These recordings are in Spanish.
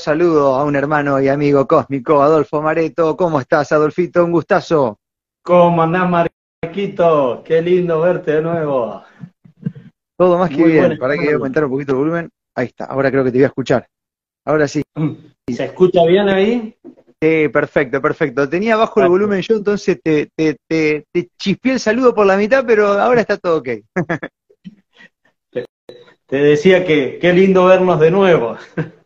saludo a un hermano y amigo cósmico, Adolfo Mareto. ¿Cómo estás, Adolfito? Un gustazo. ¿Cómo andás, Marquito? Qué lindo verte de nuevo. Todo más que bien. Para que voy a aumentar un poquito el volumen. Ahí está, ahora creo que te voy a escuchar. Ahora sí. ¿Se escucha bien ahí? Sí, perfecto, perfecto. Tenía bajo el volumen yo, entonces te, te, te, chispié el saludo por la mitad, pero ahora está todo ok. te decía que qué lindo vernos de nuevo.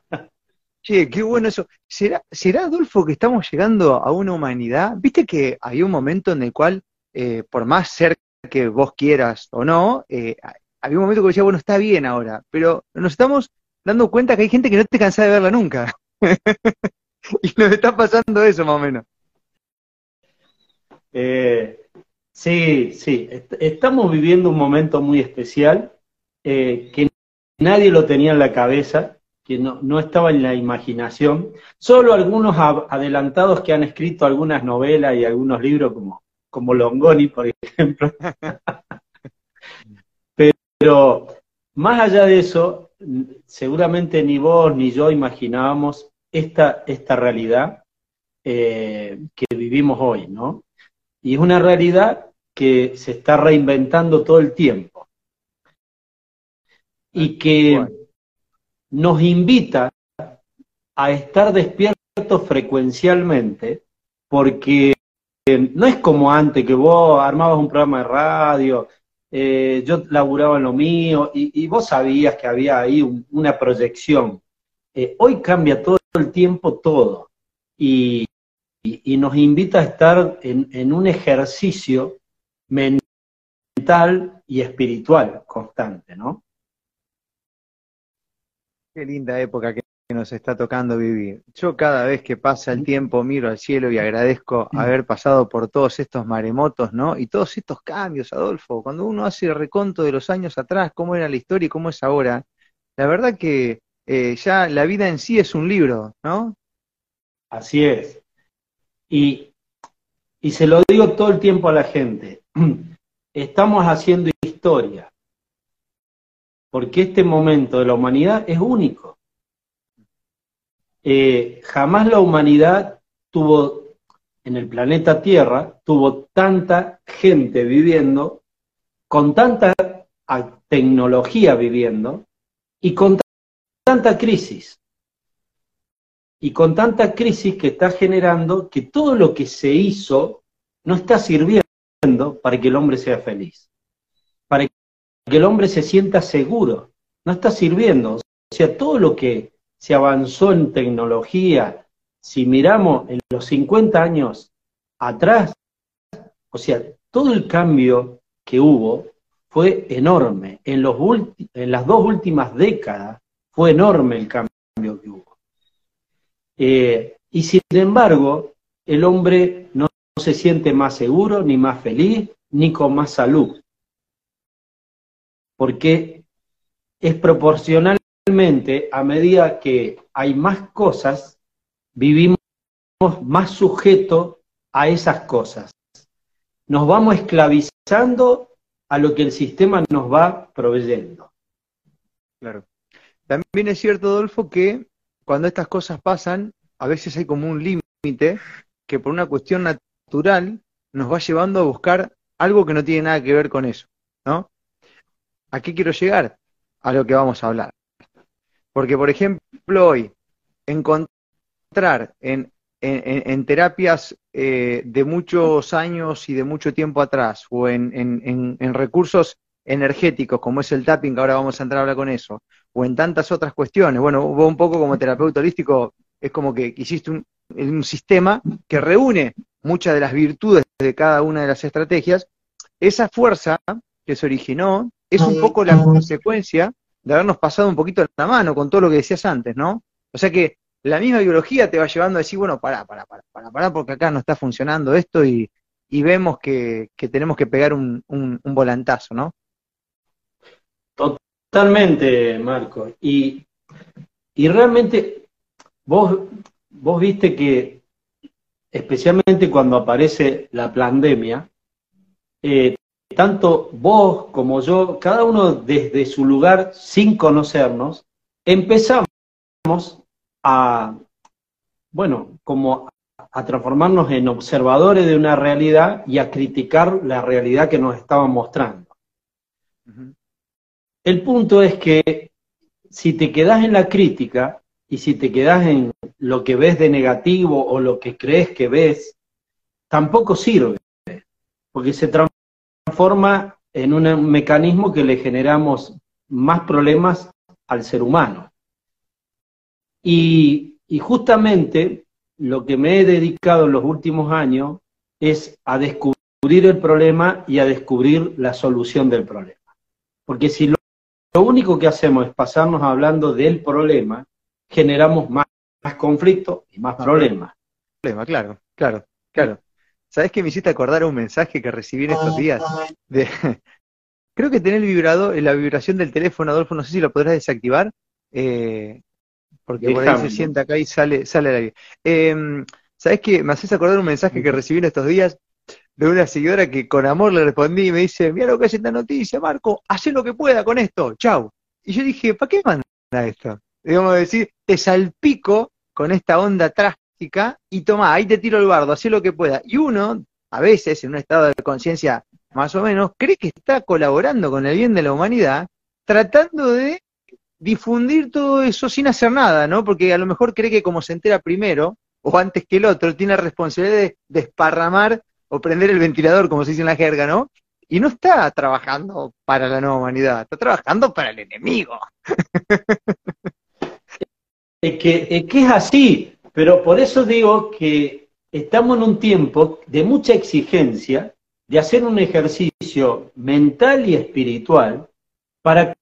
Che, qué bueno eso. ¿Será, ¿Será, Adolfo, que estamos llegando a una humanidad? Viste que hay un momento en el cual, eh, por más ser que vos quieras o no, eh, había un momento que decía, bueno, está bien ahora, pero nos estamos dando cuenta que hay gente que no te cansa de verla nunca. y nos está pasando eso más o menos. Eh, sí, sí, estamos viviendo un momento muy especial que nadie lo tenía en la cabeza que no, estaba en la imaginación. Solo algunos adelantados que han escrito algunas novelas y algunos libros, como, como Longoni, por ejemplo. Pero más allá de eso, seguramente ni vos ni yo imaginábamos esta, esta realidad eh, que vivimos hoy, ¿no? Y es una realidad que se está reinventando todo el tiempo. Y que nos invita a estar despiertos frecuencialmente, porque no es como antes que vos armabas un programa de radio, eh, yo laburaba en lo mío y, vos sabías que había ahí una proyección. Eh, hoy cambia todo el tiempo todo y, nos invita a estar en un ejercicio mental y espiritual constante, ¿no? Qué linda época que nos está tocando vivir. Yo cada vez que pasa el tiempo miro al cielo y agradezco haber pasado por todos estos maremotos, ¿no? Y todos estos cambios, Adolfo. Cuando uno hace el reconto de los años atrás, cómo era la historia y cómo es ahora, la verdad que eh, ya la vida en sí es un libro, ¿no? Así es. Y, y se lo digo todo el tiempo a la gente. Estamos haciendo historia porque este momento de la humanidad es único. Eh, jamás la humanidad tuvo, en el planeta Tierra, tuvo tanta gente viviendo, con tanta tecnología viviendo, y con tanta crisis. Y con tanta crisis que está generando que todo lo que se hizo no está sirviendo para que el hombre sea feliz. Para que el hombre se sienta seguro. No está sirviendo. O sea, todo lo que se avanzó en tecnología, si miramos en los 50 años atrás, o sea, todo el cambio que hubo fue enorme. En, los en las dos últimas décadas fue enorme el cambio que hubo. Eh, y sin embargo, el hombre no se siente más seguro, ni más feliz, ni con más salud porque es proporcionalmente, a medida que hay más cosas, vivimos más sujetos a esas cosas. Nos vamos esclavizando a lo que el sistema nos va proveyendo. Claro. También es cierto, Adolfo, que cuando estas cosas pasan, a veces hay como un límite que por una cuestión natural nos va llevando a buscar algo que no tiene nada que ver con eso, ¿no? ¿A qué quiero llegar? A lo que vamos a hablar. Porque, por ejemplo, hoy, encontrar en, terapias eh, de muchos años y de mucho tiempo atrás, o en, recursos energéticos, como es el tapping, que ahora vamos a entrar a hablar con eso, o en tantas otras cuestiones. Bueno, hubo un poco como terapeuta holístico, es como que hiciste un, un sistema que reúne muchas de las virtudes de cada una de las estrategias. Esa fuerza que se originó es un poco la consecuencia de habernos pasado un poquito la mano con todo lo que decías antes, ¿no? O sea que la misma biología te va llevando a decir, bueno, pará, pará, pará, pará, pará porque acá no está funcionando esto y, vemos que, tenemos que pegar un, volantazo, ¿no? Totalmente, Marco. Y, realmente vos, vos viste que, especialmente cuando aparece la pandemia, eh, tanto vos como yo, cada uno desde su lugar, sin conocernos, empezamos a, bueno, como a transformarnos en observadores de una realidad y a criticar la realidad que nos estaban mostrando. El punto es que si te quedas en la crítica y si te quedas en lo que ves de negativo o lo que crees que ves, tampoco sirve, porque se transforma en un mecanismo que le generamos más problemas al ser humano. Y, y justamente lo que me he dedicado en los últimos años es a descubrir el problema y a descubrir la solución del problema. Porque si lo, único que hacemos es pasarnos hablando del problema, generamos más, más conflicto y más problemas. Problema, claro, claro, claro. ¿Sabes que me hiciste acordar un mensaje que recibí en estos días? De, creo que tener el vibrador, la vibración del teléfono, Adolfo, no sé si lo podrás desactivar, eh, porque por ahí se sienta acá y sale, sale al aire. Eh, ¿Sabes qué? Me haces acordar un mensaje que recibí en estos días de una seguidora que con amor le respondí y me dice, mira lo que hace esta noticia, Marco, haz lo que pueda con esto, chau. Y yo dije, ¿para qué manda esto? Digamos decir, te salpico con esta onda y toma, ahí te tiro el bardo, haz lo que pueda. Y uno, a veces, en un estado de conciencia más o menos, cree que está colaborando con el bien de la humanidad, tratando de difundir todo eso sin hacer nada, ¿no? Porque a lo mejor cree que como se entera primero, o antes que el otro, tiene la responsabilidad de desparramar o prender el ventilador, como se dice en la jerga, ¿no? Y no está trabajando para la nueva humanidad, está trabajando para el enemigo. Es es que es así, pero por eso digo que estamos en un tiempo de mucha exigencia de hacer un ejercicio mental y espiritual para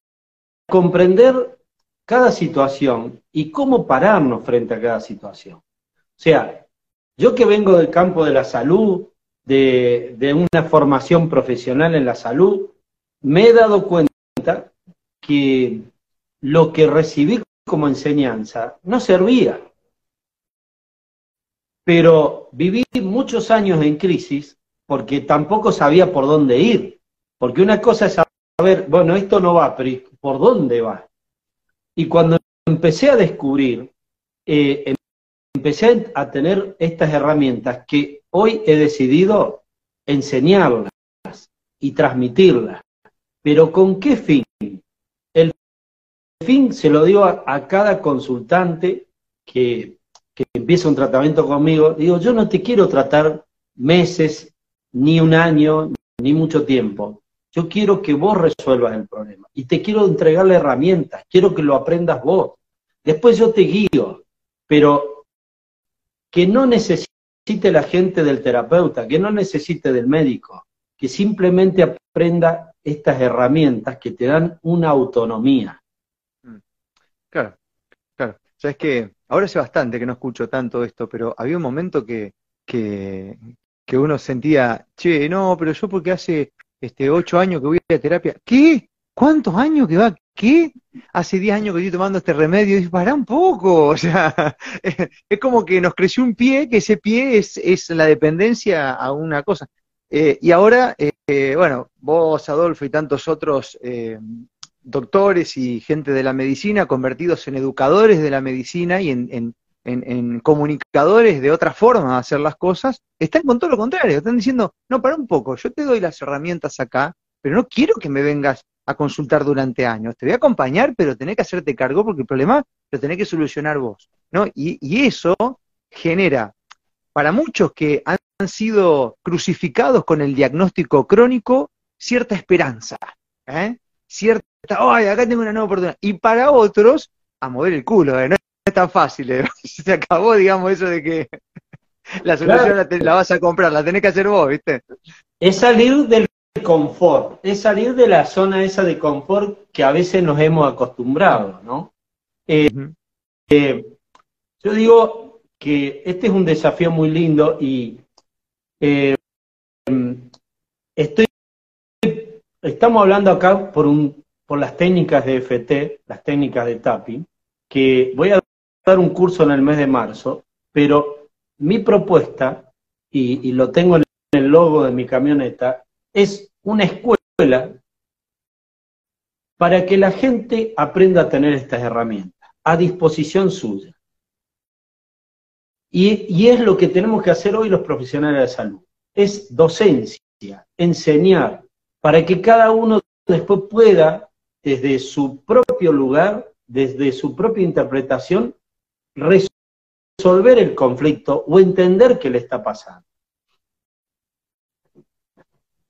comprender cada situación y cómo pararnos frente a cada situación. O sea, yo que vengo del campo de la salud, de, una formación profesional en la salud, me he dado cuenta que lo que recibí como enseñanza no servía. Pero viví muchos años en crisis porque tampoco sabía por dónde ir. Porque una cosa es saber, bueno, esto no va, pero ¿por dónde va? Y cuando empecé a descubrir, eh, empecé a tener estas herramientas que hoy he decidido enseñarlas y transmitirlas. Pero ¿con qué fin? El fin se lo digo a, cada consultante que, que empieza un tratamiento conmigo. Digo, yo no te quiero tratar meses, ni un año, ni mucho tiempo. Yo quiero que vos resuelvas el problema y te quiero entregar las herramientas, quiero que lo aprendas vos. Después yo te guío, pero que no necesite la gente del terapeuta, que no necesite del médico, que simplemente aprenda estas herramientas que te dan una autonomía. Mm. Claro, claro. Sabes que ahora hace bastante que no escucho tanto esto, pero había un momento que, que, uno sentía, che, no, pero yo porque hace este ocho años que voy a terapia, ¿qué? ¿Cuántos años que va? ¿Qué? Hace 10 años que estoy tomando este remedio. Y para un poco. O sea, es como que nos creció un pie, que ese pie es, es la dependencia a una cosa. Eh, y ahora, eh, bueno, vos, Adolfo, y tantos otros eh, doctores y gente de la medicina convertidos en educadores de la medicina y en, en, en, comunicadores de otra forma de hacer las cosas, están con todo lo contrario. Están diciendo, no, para un poco, yo te doy las herramientas acá, pero no quiero que me vengas a consultar durante años. Te voy a acompañar, pero tenés que hacerte cargo porque el problema lo tenés que solucionar vos. ¿no? Y, eso genera, para muchos que han sido crucificados con el diagnóstico crónico, cierta esperanza. ¿eh? Cierta, ay, acá tengo una nueva oportunidad. Y para otros, a mover el culo, ¿eh? no es tan fácil. ¿eh? Se acabó, digamos, eso de que la solución la, la, vas a comprar, la tenés que hacer vos, ¿viste? Es salir del confort, es salir de la zona esa de confort que a veces nos hemos acostumbrado, ¿no? Eh, eh, yo digo que este es un desafío muy lindo y eh, estoy, estamos hablando acá por, un, por las técnicas de FT, las técnicas de tapping, que voy a dar un curso en el mes de marzo, pero mi propuesta, y, y lo tengo en el logo de mi camioneta, es una escuela para que la gente aprenda a tener estas herramientas a disposición suya. Y, es lo que tenemos que hacer hoy los profesionales de salud. Es docencia, enseñar, para que cada uno después pueda, desde su propio lugar, desde su propia interpretación, resolver el conflicto o entender qué le está pasando.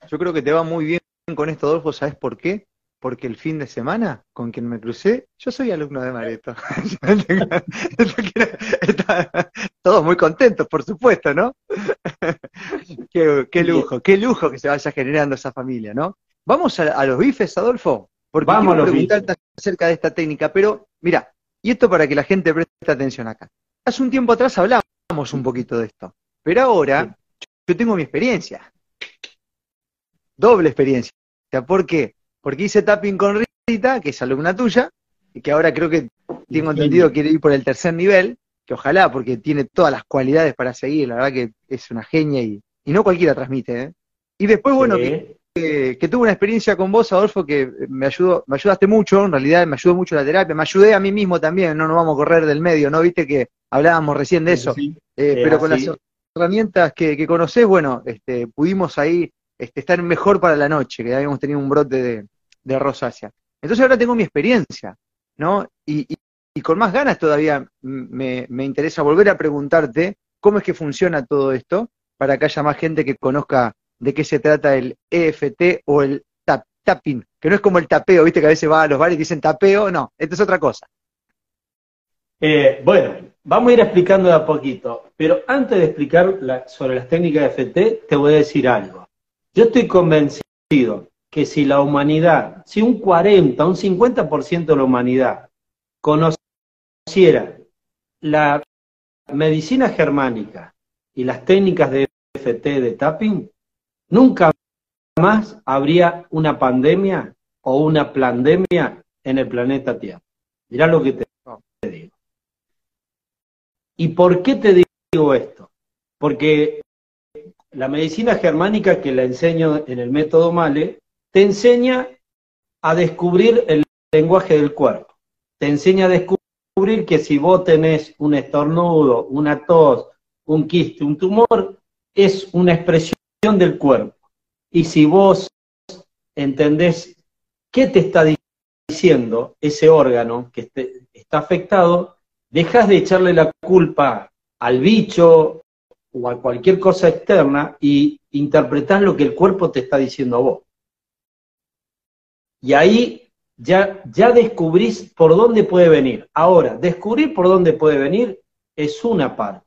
Yo creo que te va muy bien con esto, Adolfo, ¿sabes por qué? Porque el fin de semana con quien me crucé, yo soy alumno de Mareto. Todos muy contentos, por supuesto, ¿no? qué, lujo, qué lujo que se vaya generando esa familia, ¿no? Vamos a, los bifes, Adolfo, porque Vamos quiero preguntarte acerca de esta técnica, pero mira, y esto para que la gente preste atención acá. Hace un tiempo atrás hablamos un poquito de esto, pero ahora yo tengo mi experiencia, doble experiencia. ¿Por qué? Porque hice tapping con Rita, que es alumna tuya, y que ahora creo que tengo entendido quiere ir por el tercer nivel, que ojalá, porque tiene todas las cualidades para seguir, la verdad que es una genia y, no cualquiera transmite. ¿eh? Y después, bueno, que, tuve una experiencia con vos, Adolfo, que me ayudó, me ayudaste mucho, en realidad me ayudó mucho la terapia, me ayudé a mí mismo también, no nos vamos a correr del medio, ¿no? Viste que hablábamos recién de eso, eh, pero con las herramientas que, que conocés, bueno, este, pudimos ahí este, estar mejor para la noche, que habíamos tenido un brote de, de rosácea. Entonces ahora tengo mi experiencia, ¿no? Y, con más ganas todavía me, interesa volver a preguntarte cómo es que funciona todo esto para que haya más gente que conozca de qué se trata el EFT o el tapping, que no es como el tapeo, viste que a veces va a los bares y dicen tapeo, no, esto es otra cosa. Eh, bueno, vamos a ir explicando de a poquito, pero antes de explicar sobre las técnicas de EFT, te voy a decir algo. Yo estoy convencido que si la humanidad, si un 40, un 50% de la humanidad conociera la medicina germánica y las técnicas de FT de tapping, nunca más habría una pandemia o una pandemia en el planeta Tierra. Mirá lo que te, te digo. ¿Y por qué te digo esto? Porque la medicina germánica que la enseño en el método Male te enseña a descubrir el lenguaje del cuerpo. Te enseña a descubrir que si vos tenés un estornudo, una tos, un quiste, un tumor, es una expresión del cuerpo. Y si vos entendés qué te está diciendo ese órgano que está afectado, dejas de echarle la culpa al bicho o a cualquier cosa externa y interpretás lo que el cuerpo te está diciendo a vos. Y ahí ya, ya descubrís por dónde puede venir. Ahora, descubrir por dónde puede venir es una parte,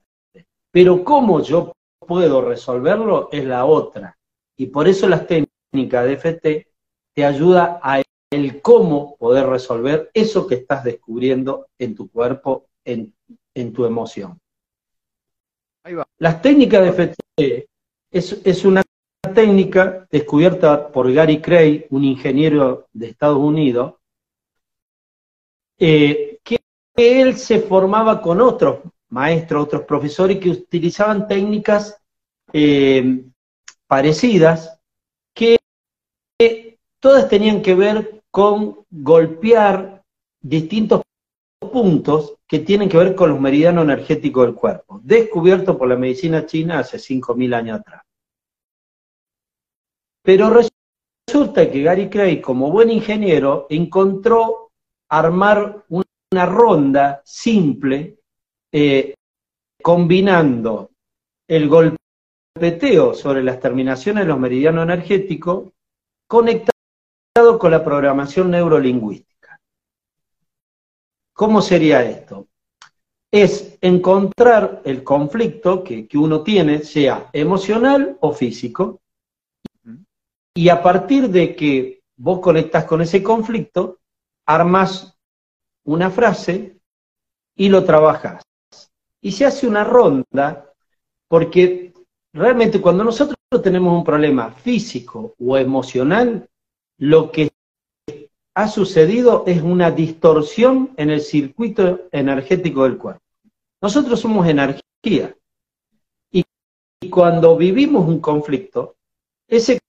pero cómo yo puedo resolverlo es la otra. Y por eso las técnicas de FT te ayuda a el cómo poder resolver eso que estás descubriendo en tu cuerpo, en, en tu emoción. Las técnicas de FT es, una técnica descubierta por Gary Cray, un ingeniero de Estados Unidos, eh, que él se formaba con otros maestros, otros profesores que utilizaban técnicas eh, parecidas, que todas tenían que ver con golpear distintos puntos que tienen que ver con los meridianos energéticos del cuerpo, descubierto por la medicina china hace 5.000 años atrás. Pero resulta que Gary Craig, como buen ingeniero, encontró armar una ronda simple eh, combinando el golpeteo sobre las terminaciones de los meridianos energéticos conectado con la programación neurolingüística. ¿Cómo sería esto? Es encontrar el conflicto que uno tiene, sea emocional o físico, y a partir de que vos conectás con ese conflicto, armas una frase y lo trabajas. Y se hace una ronda, porque realmente cuando nosotros tenemos un problema físico o emocional, lo que ha sucedido es una distorsión en el circuito energético del cuerpo. Nosotros somos energía. Y, cuando vivimos un conflicto, ese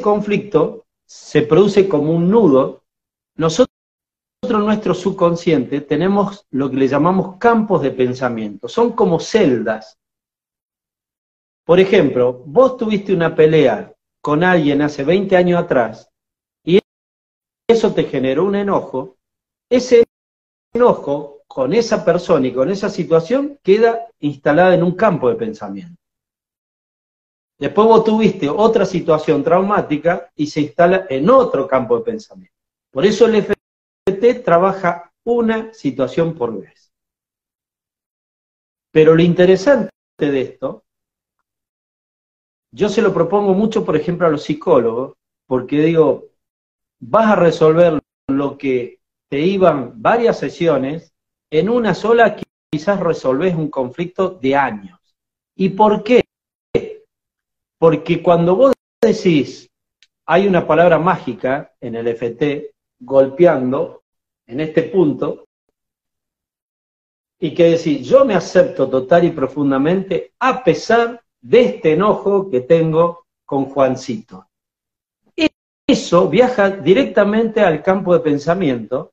conflicto se produce como un nudo, nosotros no nuestro subconsciente tenemos lo que le llamamos campos de pensamiento. Son como celdas. Por ejemplo, vos tuviste una pelea con alguien hace 20 años atrás y eso te generó un enojo. Ese enojo con esa persona y con esa situación queda instalada en un campo de pensamiento. Después vos tuviste otra situación traumática y se instala en otro campo de pensamiento. Por eso el FT trabaja una situación por vez. Pero lo interesante de esto, yo se lo propongo mucho, por ejemplo, a los psicólogos, porque digo, vas a resolver lo que te iban varias sesiones, en una sola quizás resolves un conflicto de años. ¿Y por qué? Porque cuando vos decís, hay una palabra mágica en el FT, golpeando, en este punto, y que decís, yo me acepto total y profundamente a pesar de este enojo que tengo con Juancito. Eso viaja directamente al campo de pensamiento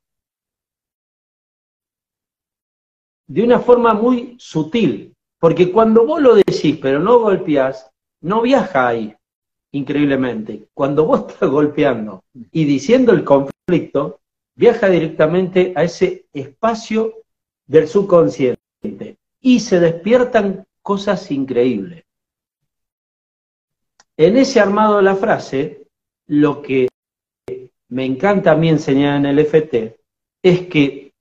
de una forma muy sutil, porque cuando vos lo decís pero no golpeás, no viaja ahí, increíblemente. Cuando vos estás golpeando y diciendo el conflicto, viaja directamente a ese espacio del subconsciente y se despiertan cosas increíbles. En ese armado de la frase, lo que me encanta a mí enseñar en el FT es que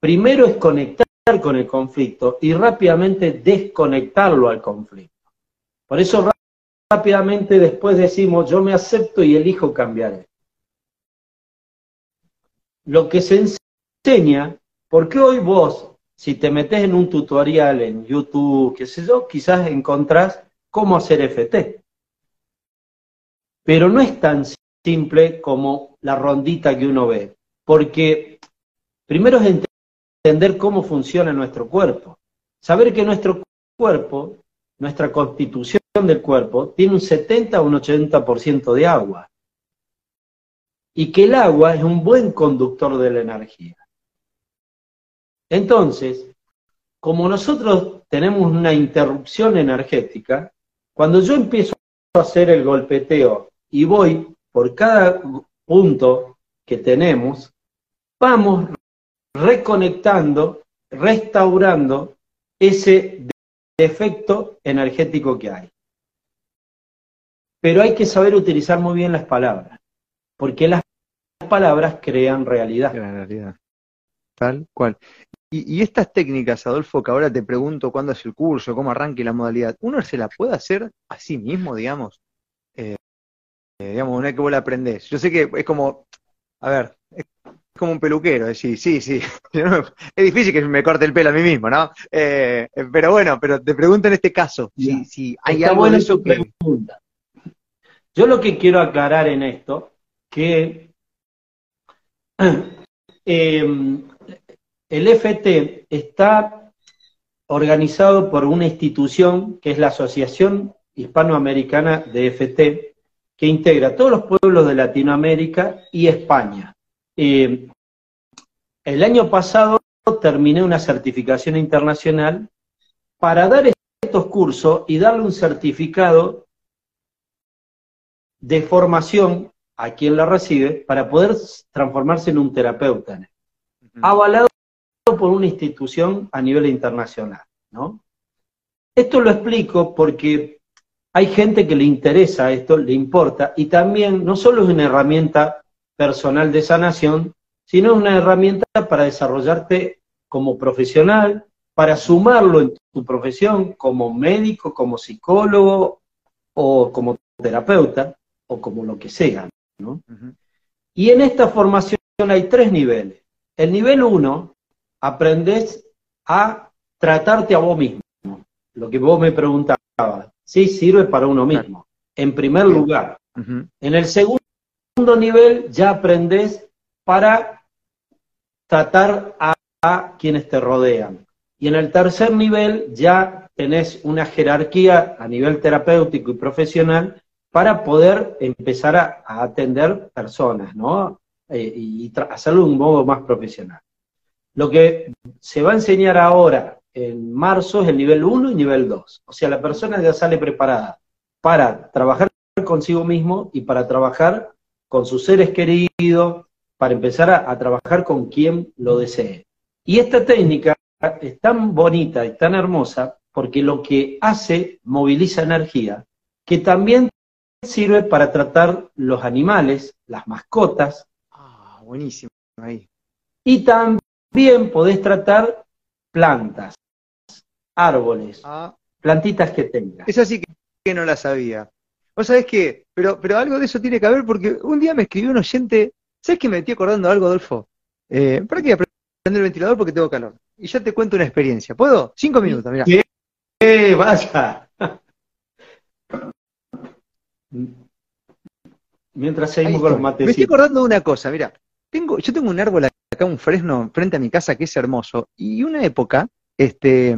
primero es conectar con el conflicto y rápidamente desconectarlo al conflicto. Por eso rápidamente después decimos, yo me acepto y elijo cambiar. Lo que se enseña, porque hoy vos, si te metes en un tutorial en YouTube, qué sé yo, quizás encontrás cómo hacer FT. Pero no es tan simple como la rondita que uno ve, porque primero es entender cómo funciona nuestro cuerpo, saber que nuestro cuerpo, nuestra constitución, del cuerpo tiene un 70 o un 80% de agua. Y que el agua es un buen conductor de la energía. Entonces, como nosotros tenemos una interrupción energética, cuando yo empiezo a hacer el golpeteo y voy por cada punto que tenemos, vamos reconectando, restaurando ese defecto energético que hay. Pero hay que saber utilizar muy bien las palabras, porque las palabras crean realidad. Realidad. Tal cual. Y, estas técnicas, Adolfo, que ahora te pregunto cuándo es el curso, cómo arranque la modalidad, ¿uno se la puede hacer a sí mismo, digamos? Eh, eh, digamos, una vez que vos la aprendés. Yo sé que es como, a ver, es como un peluquero, decir, sí, sí, es difícil que me corte el pelo a mí mismo, ¿no? Eh, pero bueno, pero te pregunto en este caso, si, si hay algo de eso que... Pregunta. Yo lo que quiero aclarar en esto, que em, el FT está organizado por una institución que es la Asociación Hispanoamericana de FT, que integra a todos los pueblos de Latinoamérica y España. Em, el año pasado terminé una certificación internacional para dar estos cursos y darle un certificado de formación a quien la recibe para poder transformarse en un terapeuta, avalado por una institución a nivel internacional. ¿no? Esto lo explico porque hay gente que le interesa esto, le importa, y también no solo es una herramienta personal de sanación, sino es una herramienta para desarrollarte como profesional, para sumarlo en tu profesión como médico, como psicólogo o como terapeuta, o como lo que sea. ¿no? Y en esta formación hay tres niveles. El nivel uno, aprendes a tratarte a vos mismo. Lo que vos me preguntabas. Sí, sirve para uno mismo. En primer lugar. En el segundo nivel ya aprendes para tratar a, a quienes te rodean. Y en el tercer nivel ya tenés una jerarquía a nivel terapéutico y profesional para poder empezar a, atender personas, ¿no? eh, y hacerlo de un modo más profesional. Lo que se va a enseñar ahora en marzo es el nivel 1 y nivel 2. O sea, la persona ya sale preparada para trabajar consigo mismo y para trabajar con sus seres queridos, para empezar a, trabajar con quien lo desee. Y esta técnica es tan bonita y tan hermosa porque lo que hace moviliza energía, que también sirve para tratar los animales, las mascotas. Ah, buenísimo. Ahí. Y también podés tratar plantas, árboles, ah. plantitas que tengas. Esa sí que no la sabía. Vos sabés que, pero, pero algo de eso tiene que haber porque un día me escribió un oyente, ¿sabes que me estoy acordando algo, Adolfo? Eh, ¿Para qué prender el ventilador porque tengo calor? Y ya te cuento una experiencia. ¿Puedo? Cinco minutos, mira. ¡Eh, vaya! Mientras seguimos con los mates. Me estoy acordando de una cosa, mira. Tengo, yo tengo un árbol acá, un fresno, frente a mi casa que es hermoso. Y una época, este,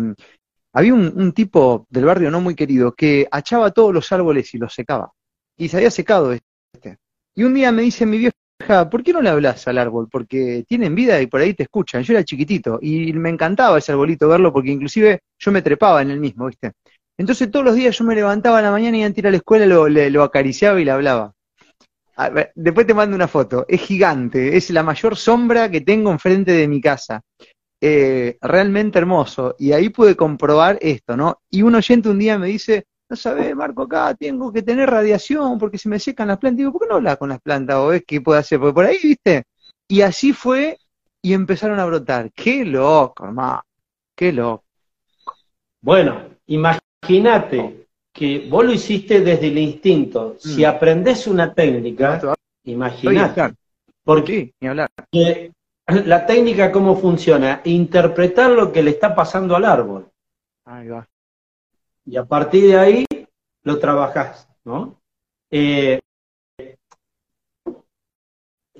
había un, tipo del barrio no muy querido que achaba todos los árboles y los secaba. Y se había secado este. Y un día me dice mi vieja, ¿por qué no le hablas al árbol? Porque tienen vida y por ahí te escuchan. Yo era chiquitito y me encantaba ese arbolito verlo porque inclusive yo me trepaba en el mismo, ¿viste? Entonces todos los días yo me levantaba a la mañana y antes de ir a la escuela lo, lo acariciaba y le hablaba. después te mando una foto. Es gigante, es la mayor sombra que tengo enfrente de mi casa. Eh, realmente hermoso. Y ahí pude comprobar esto, ¿no? Y un oyente un día me dice, no sabes, Marco, acá tengo que tener radiación porque se me secan las plantas. Digo, ¿por qué no hablas con las plantas o ves qué puede hacer? Porque por ahí, ¿viste? Y así fue y empezaron a brotar. Qué loco, hermano. Qué loco. Bueno, imagínate que vos lo hiciste desde el instinto. Si mm. aprendes una técnica, imagínate. ¿Por qué? Ni hablar la técnica cómo funciona, interpretar lo que le está pasando al árbol. Ahí va. Y a partir de ahí lo trabajás, ¿no? Eh,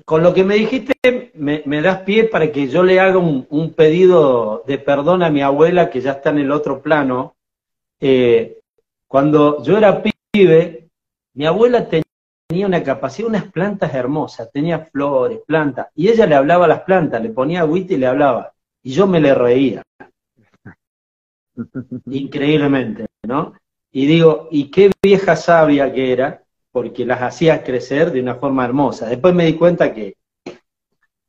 con lo que me dijiste, me, das pie para que yo le haga un, pedido de perdón a mi abuela, que ya está en el otro plano. Eh, cuando yo era pibe, mi abuela tenía tenía una capacidad, unas plantas hermosas, tenía flores, plantas, y ella le hablaba a las plantas, le ponía agüita y le hablaba, y yo me le reía. Increíblemente, ¿no? Y digo, y qué vieja sabia que era, porque las hacía crecer de una forma hermosa. Después me di cuenta que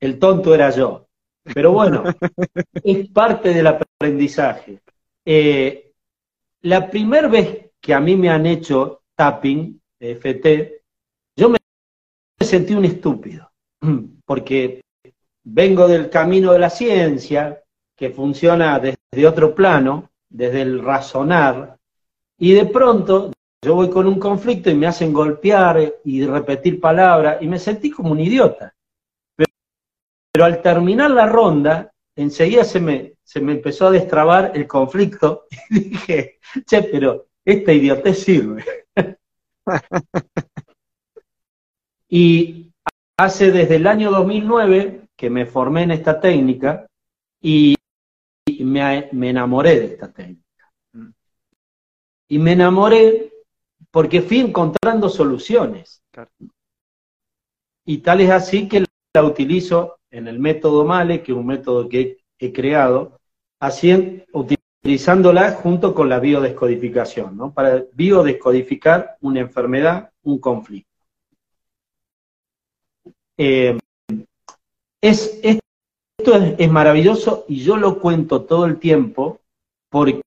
el tonto era yo. Pero bueno, es parte del aprendizaje. Eh, la primera vez que a mí me han hecho tapping, FT, sentí un estúpido, porque vengo del camino de la ciencia, que funciona desde otro plano, desde el razonar, y de pronto yo voy con un conflicto y me hacen golpear y repetir palabras, y me sentí como un idiota. Pero, al terminar la ronda, enseguida se me, se me empezó a destrabar el conflicto, y dije, che, pero esta idiotez sirve. Y hace desde el año 2009 que me formé en esta técnica y me, enamoré de esta técnica. Y me enamoré porque fui encontrando soluciones. Y tal es así que la utilizo en el método MALE, que es un método que he, creado, así, utilizándola junto con la biodescodificación, ¿no? Para biodescodificar una enfermedad, un conflicto. Eh, es, esto es, maravilloso y yo lo cuento todo el tiempo porque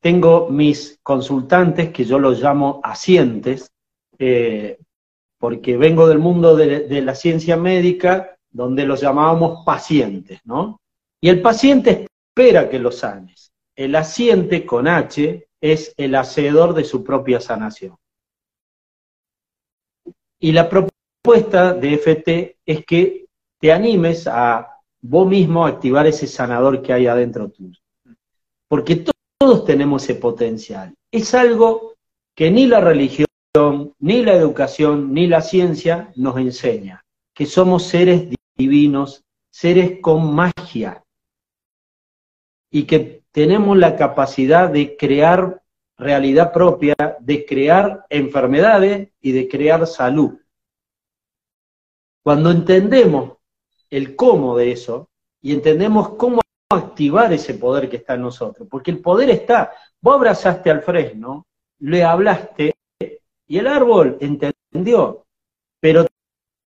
tengo mis consultantes que yo los llamo asientes, eh, porque vengo del mundo de, la ciencia médica donde los llamábamos pacientes, ¿no? Y el paciente espera que lo sanes. El asiente con H es el hacedor de su propia sanación. Y la propuesta de FT es que te animes a vos mismo a activar ese sanador que hay adentro tuyo. Porque todos tenemos ese potencial. Es algo que ni la religión, ni la educación, ni la ciencia nos enseña. Que somos seres divinos, seres con magia. Y que tenemos la capacidad de crear realidad propia, de crear enfermedades y de crear salud. Cuando entendemos el cómo de eso y entendemos cómo activar ese poder que está en nosotros, porque el poder está, vos abrazaste al fresno, le hablaste y el árbol entendió, pero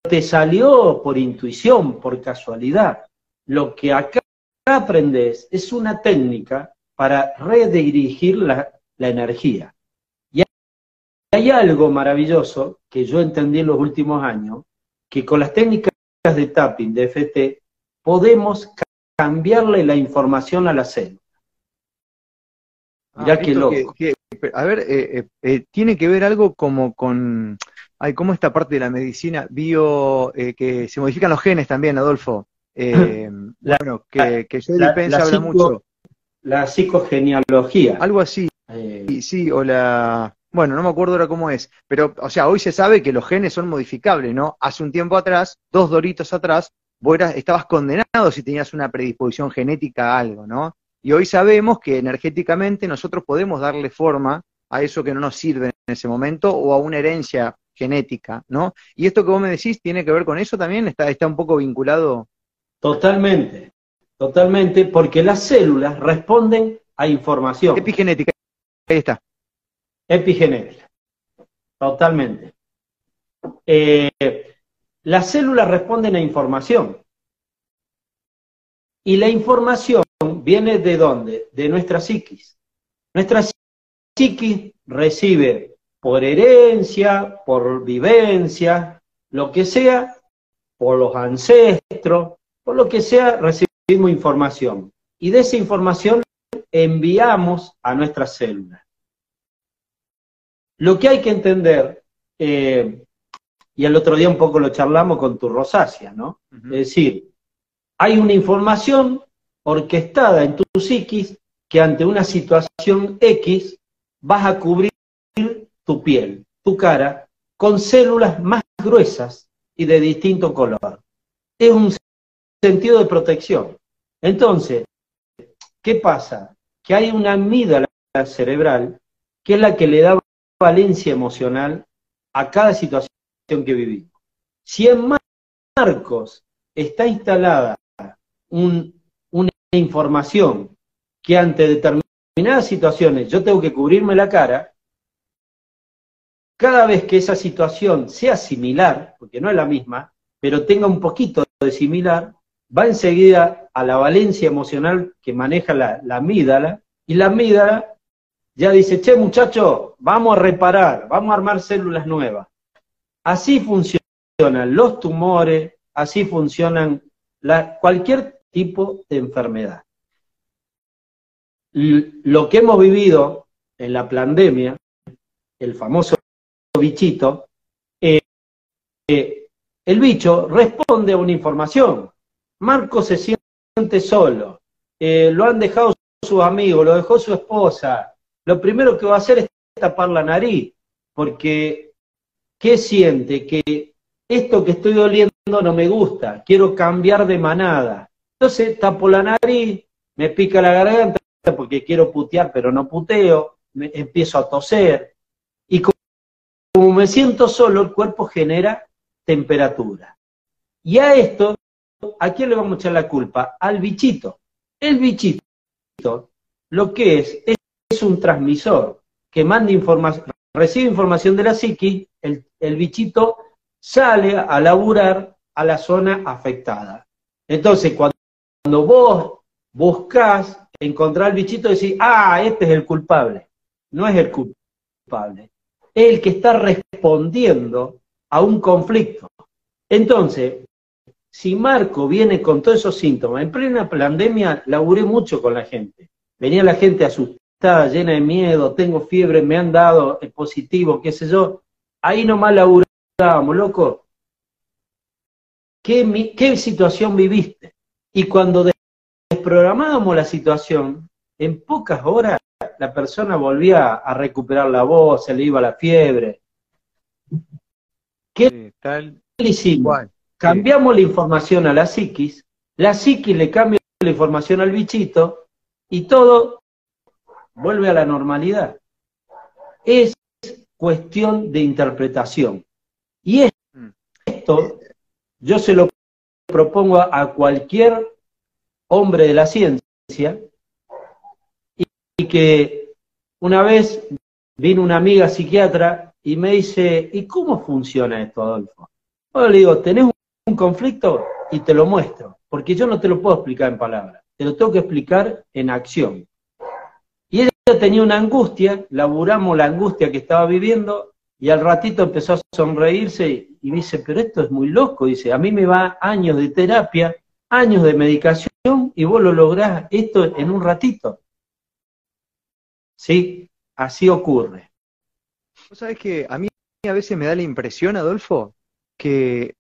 te salió por intuición, por casualidad. Lo que acá aprendes es una técnica para redirigir la, la energía. Y hay algo maravilloso que yo entendí en los últimos años, que con las técnicas de tapping, de FT, podemos cambiarle la información a la célula. Ah, que loco. a ver, eh, eh, eh, tiene que ver algo como con, ay, ¿cómo esta parte de la medicina bio, que se modifican los genes también, Adolfo? bueno, que, que Joe habla mucho. La psicogenealogía. Algo así, sí, o la, bueno, no me acuerdo ahora cómo es, pero, o sea, hoy se sabe que los genes son modificables, ¿no? Hace un tiempo atrás, dos doritos atrás, vos estabas condenado si tenías una predisposición genética a algo, ¿no? Y hoy sabemos que energéticamente nosotros podemos darle forma a eso que no nos sirve en ese momento o a una herencia genética, ¿no? Y esto que vos me decís tiene que ver con eso también, está, está un poco vinculado. Totalmente, totalmente, porque las células responden a información. Epigenética, ahí está. Epigenética, totalmente. Eh, las células responden a información. Y la información viene de dónde? De nuestra psiquis. Nuestra psiquis recibe por herencia, por vivencia, lo que sea, por los ancestros, por lo que sea, recibimos información. Y de esa información enviamos a nuestras células. Lo que hay que entender, eh, y el otro día un poco lo charlamos con tu rosácea, ¿no? Es decir, hay una información orquestada en tu psiquis que ante una situación X vas a cubrir tu piel, tu cara, con células más gruesas y de distinto color. Es un sentido de protección. Entonces, ¿qué pasa? Que hay una amígdala cerebral que es la que le da valencia emocional a cada situación que vivimos. Si en Marcos está instalada una información que ante determinadas situaciones yo tengo que cubrirme la cara, cada vez que esa situación sea similar, porque no es la misma, pero tenga un poquito de similar, va enseguida a la valencia emocional que maneja la, la amígdala, y la amígdala ya dice, che muchacho, vamos a reparar, vamos a armar células nuevas. Así funcionan los tumores, así funcionan cualquier tipo de enfermedad. Lo que hemos vivido en la pandemia, el famoso bichito, eh, eh, el bicho responde a una información. Marco se siente solo, eh, lo han dejado sus amigos, lo dejó su esposa, lo primero que va a hacer es tapar la nariz, porque ¿qué siente? Que esto que estoy oliendo no me gusta, quiero cambiar de manada. Entonces tapo la nariz, me pica la garganta porque quiero putear, pero no puteo, me empiezo a toser. Y como me siento solo, el cuerpo genera temperatura. Y a esto, ¿a quién le vamos a echar la culpa? Al bichito. El bichito, lo que es, es un transmisor que manda información, recibe información de la psiquis, el, bichito sale a laburar a la zona afectada. Entonces, cuando, vos buscás encontrar el bichito, decís, ah, este es el culpable. No es el culpable. Es el que está respondiendo a un conflicto. Entonces, si Marco viene con todos esos síntomas, en plena pandemia laburé mucho con la gente. Venía la gente asustada está llena de miedo, tengo fiebre, me han dado el positivo, qué sé yo. Ahí nomás laburábamos, loco. ¿Qué, ¿Qué situación viviste? Y cuando desprogramábamos la situación, en pocas horas la persona volvía a recuperar la voz, se le iba la fiebre. ¿Qué tal, le hicimos? Cambiamos la información a la psiquis, la psiquis le cambia la información al bichito y todo vuelve a la normalidad. Es cuestión de interpretación. Y mm. esto yo se lo propongo a cualquier hombre de la ciencia y que una vez vino una amiga psiquiatra y me dice, ¿y cómo funciona esto, Adolfo? Yo le digo, tenés un conflicto y te lo muestro, porque yo no te lo puedo explicar en palabras, te lo tengo que explicar en acción. Y ella tenía una angustia, laburamos la angustia que estaba viviendo y al ratito empezó a sonreírse y me dice, pero esto es muy loco, dice, a mí me va años de terapia, años de medicación y vos lo lográs esto en un ratito. ¿Sí? Así ocurre. Vos sabés que a mí a veces me da la impresión, Adolfo, que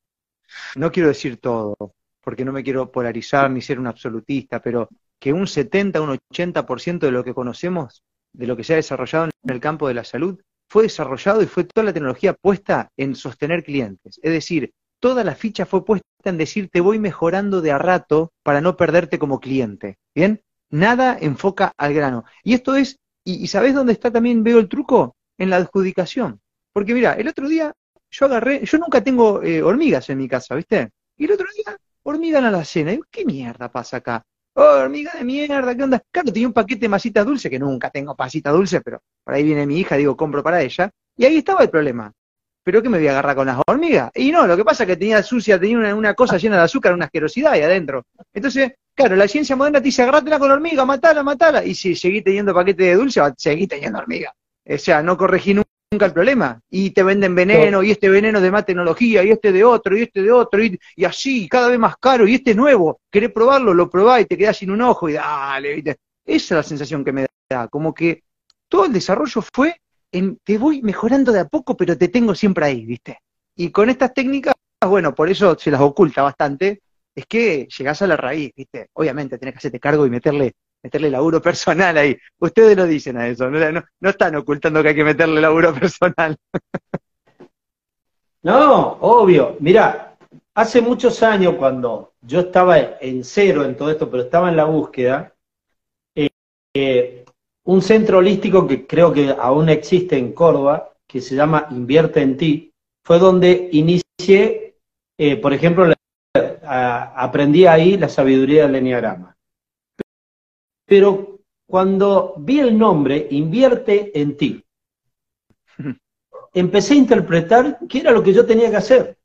no quiero decir todo, porque no me quiero polarizar ni ser un absolutista, pero que un 70, un 80% de lo que conocemos, de lo que se ha desarrollado en el campo de la salud, fue desarrollado y fue toda la tecnología puesta en sostener clientes. Es decir, toda la ficha fue puesta en decir te voy mejorando de a rato para no perderte como cliente. ¿Bien? Nada enfoca al grano. Y esto es, y, ¿sabés dónde está también, veo el truco? En la adjudicación. Porque mira, el otro día yo agarré, yo nunca tengo eh, hormigas en mi casa, ¿viste? Y el otro día, hormiga en la cena. Y ¿qué mierda pasa acá? Oh, hormiga de mierda, ¿qué onda? Claro, tenía un paquete de masitas dulces, que nunca tengo pasitas dulces, pero por ahí viene mi hija, digo, compro para ella. Y ahí estaba el problema. ¿Pero qué me voy a agarrar con las hormigas? Y no, lo que pasa es que tenía sucia, tenía una, cosa llena de azúcar, una asquerosidad ahí adentro. Entonces, claro, la ciencia moderna te dice, agarrátela con hormiga, matala, matala. Y si seguís teniendo paquete de dulce, seguís teniendo hormiga. O sea, no corregí nunca el problema. Y te venden veneno, y este veneno de más tecnología, y este de otro, y este de otro, y, así, cada vez más caro, y este nuevo. Querés probarlo, lo probás y te quedás sin un ojo, y dale, ¿viste? Esa es la sensación que me da, como que todo el desarrollo fue en te voy mejorando de a poco, pero te tengo siempre ahí, ¿viste? Y con estas técnicas, bueno, por eso se las oculta bastante, es que llegás a la raíz, ¿viste? Obviamente tenés que hacerte cargo y meterle meterle laburo personal ahí. Ustedes lo dicen a eso, no, no, están ocultando que hay que meterle laburo personal. No, obvio. Mira, hace muchos años cuando yo estaba en cero en todo esto, pero estaba en la búsqueda, eh, eh, un centro holístico que creo que aún existe en Córdoba, que se llama Invierte en Ti, fue donde inicié, eh, por ejemplo, aprendí ahí la sabiduría del enneagrama. Pero cuando vi el nombre, invierte en ti, empecé a interpretar qué era lo que yo tenía que hacer.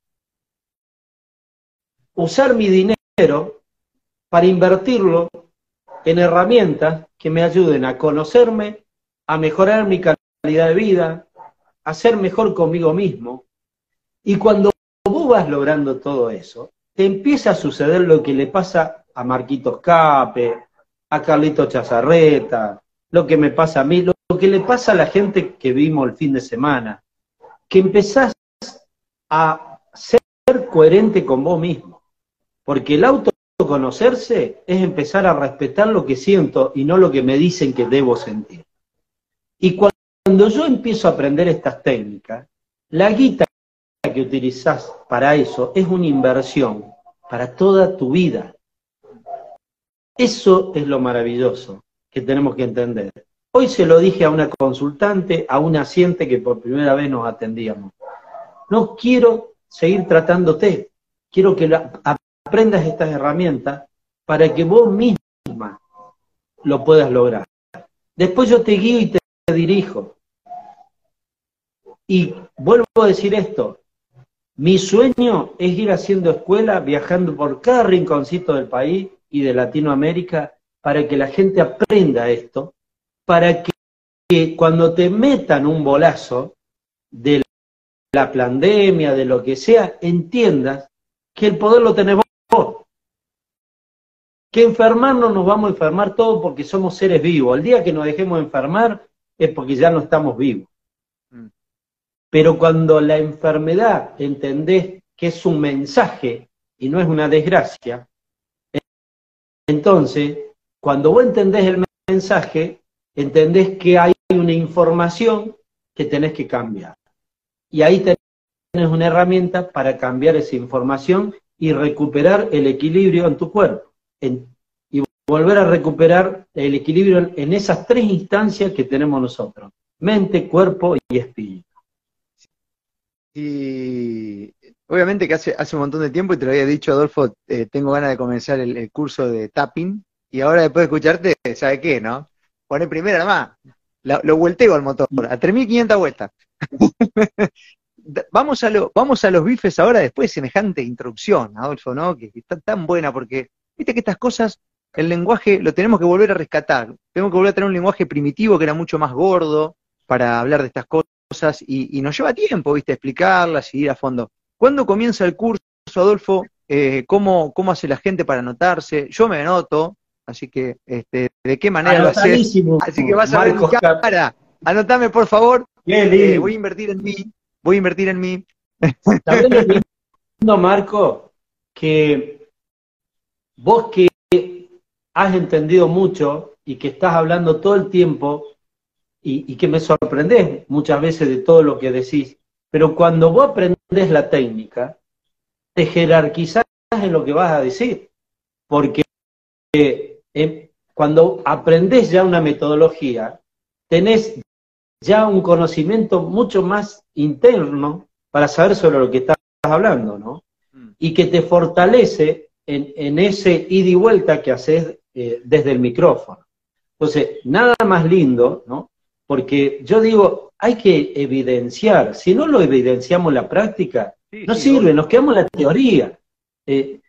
Usar mi dinero para invertirlo en herramientas que me ayuden a conocerme, a mejorar mi calidad de vida, a ser mejor conmigo mismo. Y cuando vos vas logrando todo eso, te empieza a suceder lo que le pasa a Marquitos Cape, a Carlito Chazarreta, lo que me pasa a mí, lo, que le pasa a la gente que vimos el fin de semana, que empezás a ser coherente con vos mismo, porque el autoconocerse es empezar a respetar lo que siento y no lo que me dicen que debo sentir. Y cuando yo empiezo a aprender estas técnicas, la guita que utilizás para eso es una inversión para toda tu vida. Eso es lo maravilloso que tenemos que entender. Hoy se lo dije a una consultante, a una asiente que por primera vez nos atendíamos. No quiero seguir tratándote, quiero que aprendas estas herramientas para que vos misma lo puedas lograr. Después yo te guío y te dirijo. Y vuelvo a decir esto, mi sueño es ir haciendo escuela, viajando por cada rinconcito del país, y de Latinoamérica para que la gente aprenda esto, para que, cuando te metan un bolazo de la pandemia, de lo que sea, entiendas que el poder lo tenés vos. Que enfermarnos nos vamos a enfermar todos porque somos seres vivos. El día que nos dejemos enfermar es porque ya no estamos vivos. Mm. Pero cuando la enfermedad entendés que es un mensaje y no es una desgracia, entonces, cuando vos entendés el mensaje, entendés que hay una información que tenés que cambiar. Y ahí tenés una herramienta para cambiar esa información y recuperar el equilibrio en tu cuerpo. y volver a recuperar el equilibrio en esas tres instancias que tenemos nosotros. Mente, cuerpo y espíritu. Obviamente que hace, hace un montón de tiempo, y te lo había dicho, Adolfo, eh, tengo ganas de comenzar el, curso de tapping, y ahora después de escucharte, ¿sabe qué, no? Pone primera nomás, lo vuelteo al motor, a 3.500 vueltas. vamos, a lo, vamos a los bifes ahora después de semejante introducción, Adolfo, ¿no? Que, que está tan buena, porque viste que estas cosas, el lenguaje lo tenemos que volver a rescatar, tenemos que volver a tener un lenguaje primitivo que era mucho más gordo para hablar de estas cosas, y, y nos lleva tiempo, viste, explicarlas y ir a fondo. ¿Cuándo comienza el curso, Adolfo? Eh, ¿cómo, ¿Cómo hace la gente para anotarse? Yo me anoto, así que, este, ¿de qué manera lo haces? Así que vas a ver mi cara. Anotame, por favor. Eh, voy a invertir en mí. Voy a invertir en mí. ¿Sabes lo Marco? Que vos que has entendido mucho y que estás hablando todo el tiempo y, y que me sorprendés muchas veces de todo lo que decís, pero cuando vos aprendes la técnica, te jerarquizás en lo que vas a decir. Porque eh, cuando aprendes ya una metodología, tenés ya un conocimiento mucho más interno para saber sobre lo que estás hablando, ¿no? Mm. Y que te fortalece en, ese ida y vuelta que haces eh, desde el micrófono. Entonces, nada más lindo, ¿no? Porque yo digo, hay que evidenciar. Si no lo evidenciamos en la práctica, no sirve, nos quedamos en la teoría. Eh,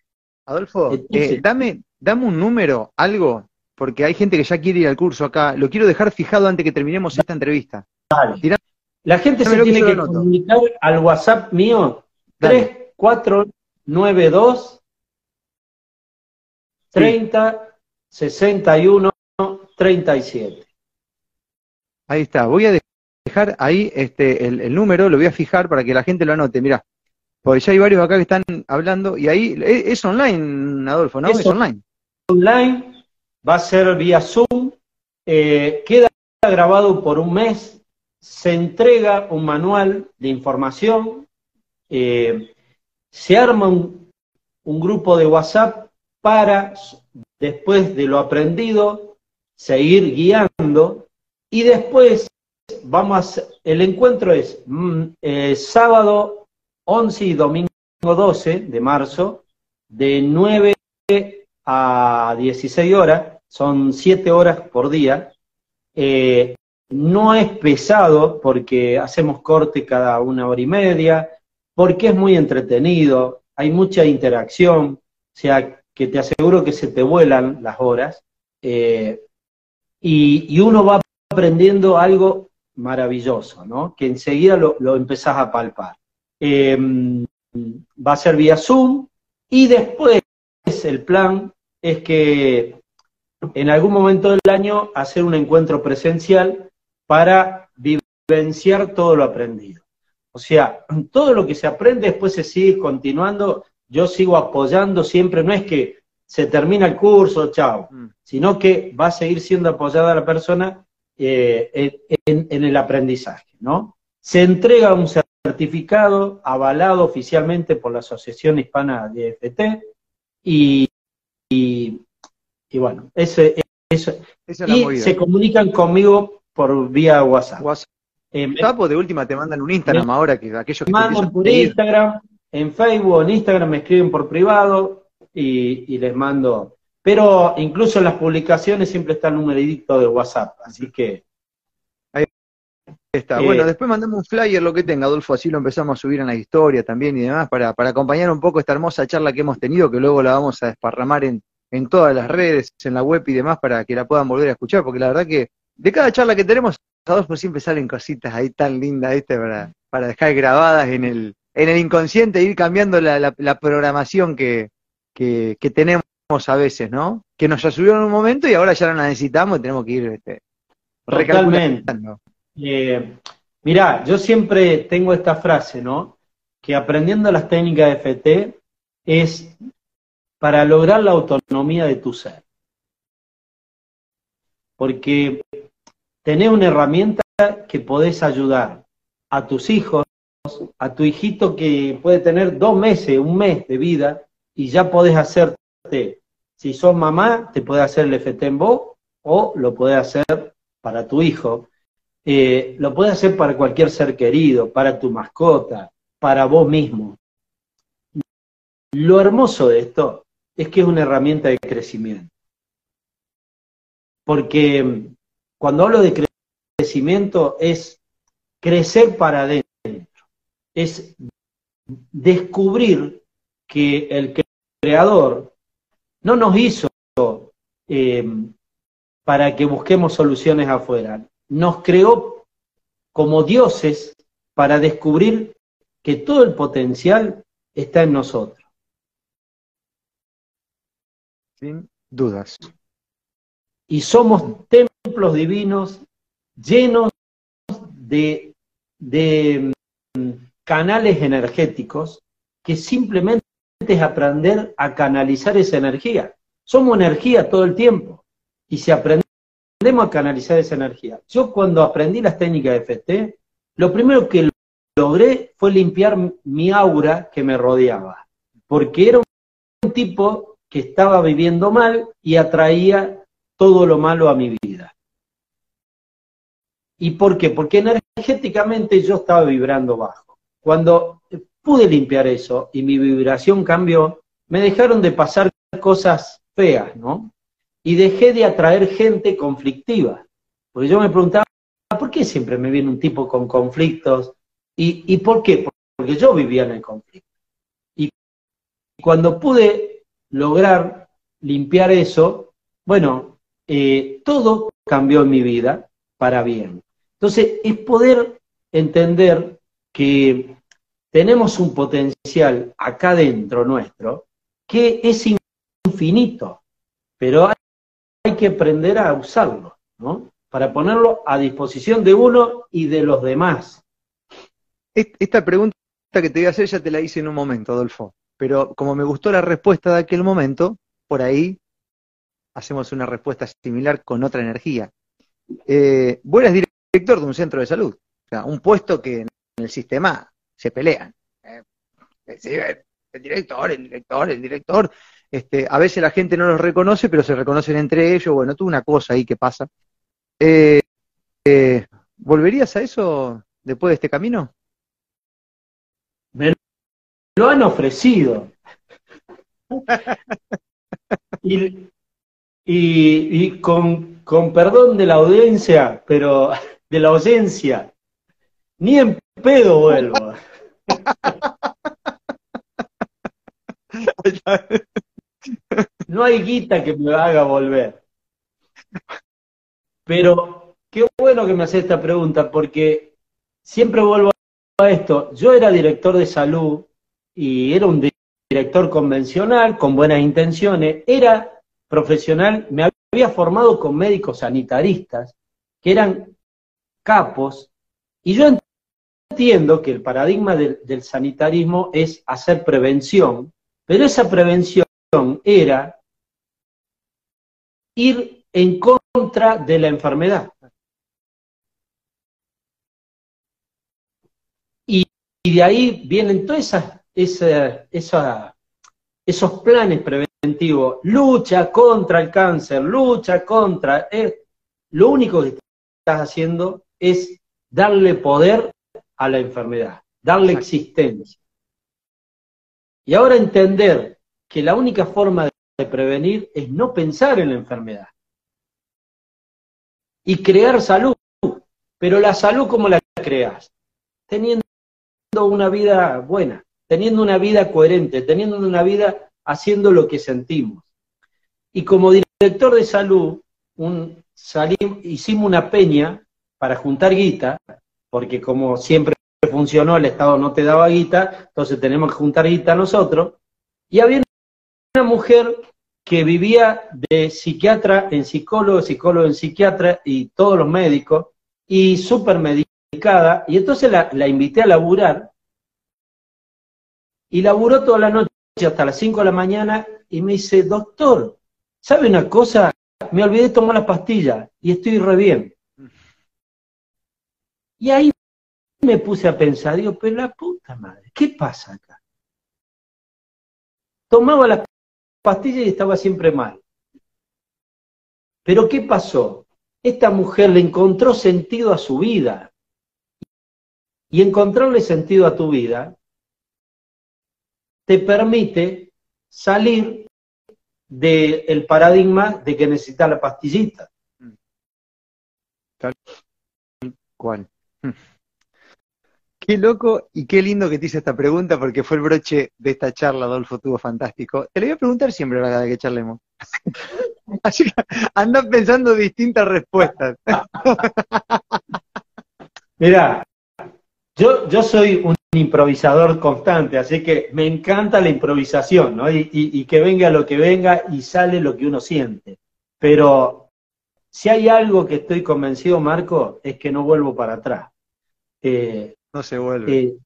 Adolfo, eh, dame, dame un número, algo, porque hay gente que ya quiere ir al curso acá. Lo quiero dejar fijado antes que terminemos esta entrevista. la gente se tiene que, comunicar al WhatsApp mío, 3492 30 61 37. Ahí está. Voy a dejar ahí este, el, número, lo voy a fijar para que la gente lo anote. Mira, porque ya hay varios acá que están hablando y ahí es, online, Adolfo, ¿no? Es, online. Online, va a ser vía Zoom, eh, queda grabado por un mes, se entrega un manual de información, eh, se arma un, un grupo de WhatsApp para, después de lo aprendido, seguir guiando y después vamos el encuentro es mm, eh, sábado 11 y domingo 12 de marzo, de 9 a 16 horas, son 7 horas por día. Eh, no es pesado porque hacemos corte cada una hora y media, porque es muy entretenido, hay mucha interacción, o sea, que te aseguro que se te vuelan las horas, eh, y, y uno va aprendiendo algo maravilloso, ¿no? Que enseguida lo, lo empezás a palpar. Em, va a ser vía Zoom y después el plan es que en algún momento del año hacer un encuentro presencial para vivenciar todo lo aprendido. O sea, todo lo que se aprende después se sigue continuando, yo sigo apoyando siempre, no es que se termina el curso, chao, mm. sino que va a seguir siendo apoyada la persona eh, en, el aprendizaje, ¿no? Se entrega un certificado avalado oficialmente por la Asociación Hispana de FT y, y, bueno, ese, eso, y se comunican conmigo por vía WhatsApp. WhatsApp. Eh, de última te mandan un Instagram ahora que aquellos que mandan por Instagram, en Facebook, en Instagram me escriben por privado y, y les mando pero incluso en las publicaciones siempre está el numerito de WhatsApp, así que... Ahí está. bueno, eh, después mandamos un flyer, lo que tenga, Adolfo, así lo empezamos a subir en la historia también y demás, para, para acompañar un poco esta hermosa charla que hemos tenido, que luego la vamos a desparramar en, en todas las redes, en la web y demás, para que la puedan volver a escuchar, porque la verdad que de cada charla que tenemos, Adolfo siempre salen cositas ahí tan lindas, ¿viste? Para, para dejar grabadas en el, en el inconsciente e ir cambiando la, la, programación que, que, que tenemos a veces, ¿no? Que nos ayudaron en un momento y ahora ya no la necesitamos y tenemos que ir este, recalculando. Eh, mirá, yo siempre tengo esta frase, ¿no? Que aprendiendo las técnicas de FT es para lograr la autonomía de tu ser. Porque tenés una herramienta que podés ayudar a tus hijos, a tu hijito que puede tener dos meses, un mes de vida, y ya podés hacer si sos mamá, te puede hacer el FT en vos o lo puede hacer para tu hijo. Eh, lo puede hacer para cualquier ser querido, para tu mascota, para vos mismo. lo hermoso de esto es que es una herramienta de crecimiento. Porque mm, cuando hablo de crecimiento es crecer para adentro, es descubrir que el creador no nos hizo eh, para que busquemos soluciones afuera, nos creó como dioses para descubrir que todo el potencial está en nosotros. Sin dudas. Y somos templos divinos llenos de, de mm, canales energéticos que simplemente es aprender a canalizar esa energía. Somos energía todo el tiempo. Y si aprendemos a canalizar esa energía. Yo cuando aprendí las técnicas de FT, lo primero que logré fue limpiar mi aura que me rodeaba. Porque era un tipo que estaba viviendo mal y atraía todo lo malo a mi vida. ¿Y por qué? Porque energéticamente yo estaba vibrando bajo. Cuando pude limpiar eso y mi vibración cambió, me dejaron de pasar cosas feas, ¿no? Y dejé de atraer gente conflictiva. Porque yo me preguntaba, ¿por qué siempre me viene un tipo con conflictos? ¿Y, por qué? Porque yo vivía en el conflicto. Y cuando pude lograr limpiar eso, bueno, eh, todo cambió en mi vida para bien. Entonces, es poder entender que tenemos un potencial acá dentro nuestro que es infinito, pero hay, que aprender a usarlo, ¿no? Para ponerlo a disposición de uno y de los demás. Esta pregunta que te voy a hacer ya te la hice en un momento, Adolfo, pero como me gustó la respuesta de aquel momento, por ahí hacemos una respuesta similar con otra energía. Eh, vos eres director de un centro de salud, o sea, un puesto que en el sistema se pelean. Eh, el director, el director, el director. Este, a veces la gente no los reconoce, pero se reconocen entre ellos. Bueno, tuvo una cosa ahí que pasa. Eh, eh, ¿Volverías a eso después de este camino? Me lo han ofrecido. y, y, con, con perdón de la audiencia, pero de la ausencia, ni en pedo vuelvo. No hay guita que me haga volver. Pero qué bueno que me hace esta pregunta, porque siempre vuelvo a esto. Yo era director de salud y era un director convencional, con buenas intenciones, era profesional, me había formado con médicos sanitaristas, que eran capos, y yo entiendo que el paradigma del, sanitarismo es hacer prevención, pero esa prevención era ir en contra de la enfermedad. Y, de ahí vienen todos esos planes preventivos, lucha contra el cáncer, lucha contra... Eh, lo único que estás haciendo es darle poder a la enfermedad, darle existencia. Y ahora entender que la única forma de prevenir es no pensar en la enfermedad. Y crear salud. Pero la salud, ¿cómo la creas? Teniendo una vida buena, teniendo una vida coherente, teniendo una vida haciendo lo que sentimos. Y como director de salud, un, hicimos una peña para juntar guita, porque como siempre funcionó, el Estado no te daba guita, entonces tenemos que juntar guita nosotros. Y había una mujer que vivía de psiquiatra en psicólogo, psicólogo en psiquiatra y todos los médicos, y súper medicada, y entonces la, la, invité a laburar, y laburó toda la noche hasta las 5 de la mañana, y me dice, doctor, ¿sabe una cosa? Me olvidé de tomar la pastilla, y estoy re bien. Y ahí me puse a pensar, digo, pero la puta madre, ¿qué pasa acá? Tomaba las pastillas y estaba siempre mal. Pero ¿qué pasó? Esta mujer le encontró sentido a su vida. Y encontrarle sentido a tu vida te permite salir del paradigma de que necesita la pastillita. Tal cual. Qué loco y qué lindo que te hice esta pregunta porque fue el broche de esta charla, Adolfo, tuvo fantástico. Te lo voy a preguntar siempre a la que charlemos. Así que anda pensando distintas respuestas. Mira, yo, yo soy un improvisador constante, así que me encanta la improvisación, ¿no? Y, y, que venga lo que venga y sale lo que uno siente. Pero si hay algo que estoy convencido, Marco, es que no vuelvo para atrás. Eh, no se vuelve. Eh,